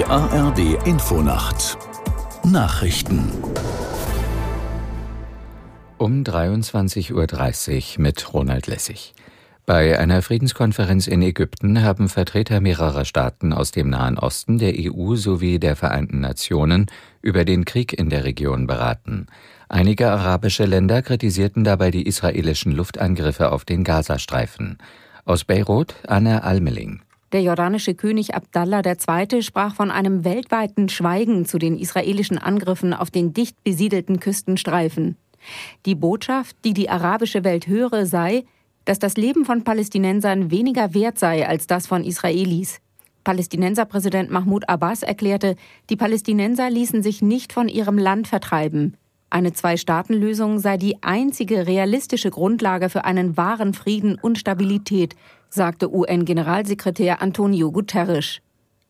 Die ARD Infonacht Nachrichten um 23.30 Uhr mit Ronald Lessig. Bei einer Friedenskonferenz in Ägypten haben Vertreter mehrerer Staaten aus dem Nahen Osten, der EU sowie der Vereinten Nationen über den Krieg in der Region beraten. Einige arabische Länder kritisierten dabei die israelischen Luftangriffe auf den Gazastreifen. Aus Beirut Anna Almeling. Der jordanische König Abdallah II. sprach von einem weltweiten Schweigen zu den israelischen Angriffen auf den dicht besiedelten Küstenstreifen. Die Botschaft, die die arabische Welt höre, sei, dass das Leben von Palästinensern weniger wert sei als das von Israelis. Palästinenserpräsident Mahmoud Abbas erklärte, die Palästinenser ließen sich nicht von ihrem Land vertreiben. Eine Zwei-Staaten-Lösung sei die einzige realistische Grundlage für einen wahren Frieden und Stabilität, sagte UN-Generalsekretär Antonio Guterres.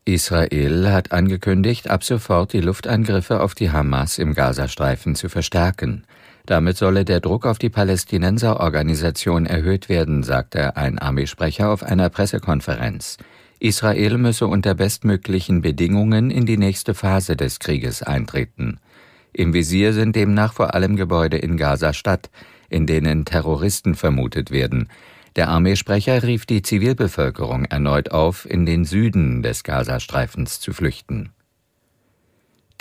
Israel hat angekündigt, ab sofort die Luftangriffe auf die Hamas im Gazastreifen zu verstärken. Damit solle der Druck auf die Palästinenserorganisation erhöht werden, sagte ein Armeesprecher auf einer Pressekonferenz. Israel müsse unter bestmöglichen Bedingungen in die nächste Phase des Krieges eintreten. Im Visier sind demnach vor allem Gebäude in Gaza-Stadt, in denen Terroristen vermutet werden. Der Armeesprecher rief die Zivilbevölkerung erneut auf, in den Süden des Gazastreifens zu flüchten.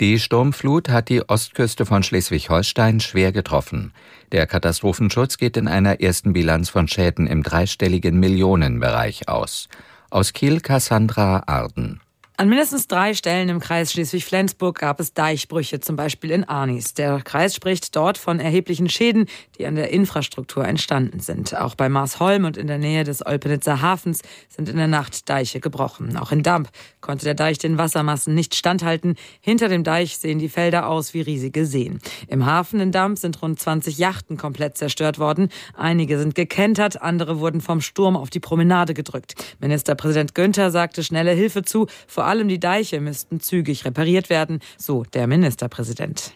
Die Sturmflut hat die Ostküste von Schleswig-Holstein schwer getroffen. Der Katastrophenschutz geht in einer ersten Bilanz von Schäden im dreistelligen Millionenbereich aus. Aus Kiel Cassandra Arden. An mindestens drei Stellen im Kreis Schleswig-Flensburg gab es Deichbrüche, zum Beispiel in Arnis. Der Kreis spricht dort von erheblichen Schäden, die an der Infrastruktur entstanden sind. Auch bei Marsholm und in der Nähe des Olpenitzer Hafens sind in der Nacht Deiche gebrochen. Auch in Damp konnte der Deich den Wassermassen nicht standhalten. Hinter dem Deich sehen die Felder aus wie riesige Seen. Im Hafen in Damp sind rund 20 Yachten komplett zerstört worden. Einige sind gekentert, andere wurden vom Sturm auf die Promenade gedrückt. Ministerpräsident Günther sagte schnelle Hilfe zu, vor allem die Deiche müssten zügig repariert werden, so der Ministerpräsident.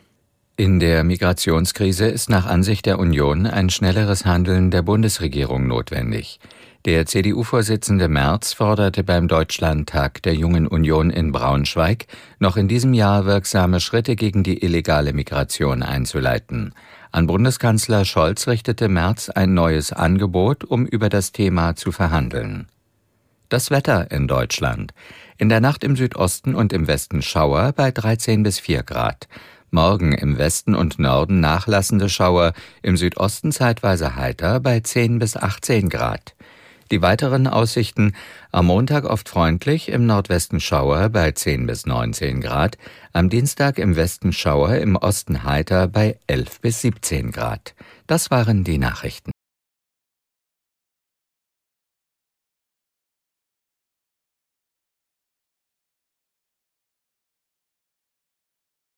In der Migrationskrise ist nach Ansicht der Union ein schnelleres Handeln der Bundesregierung notwendig. Der CDU-Vorsitzende Merz forderte beim Deutschlandtag der Jungen Union in Braunschweig, noch in diesem Jahr wirksame Schritte gegen die illegale Migration einzuleiten. An Bundeskanzler Scholz richtete Merz ein neues Angebot, um über das Thema zu verhandeln. Das Wetter in Deutschland. In der Nacht im Südosten und im Westen Schauer bei 13 bis 4 Grad. Morgen im Westen und Norden nachlassende Schauer, im Südosten zeitweise heiter bei 10 bis 18 Grad. Die weiteren Aussichten am Montag oft freundlich, im Nordwesten Schauer bei 10 bis 19 Grad, am Dienstag im Westen Schauer, im Osten heiter bei 11 bis 17 Grad. Das waren die Nachrichten.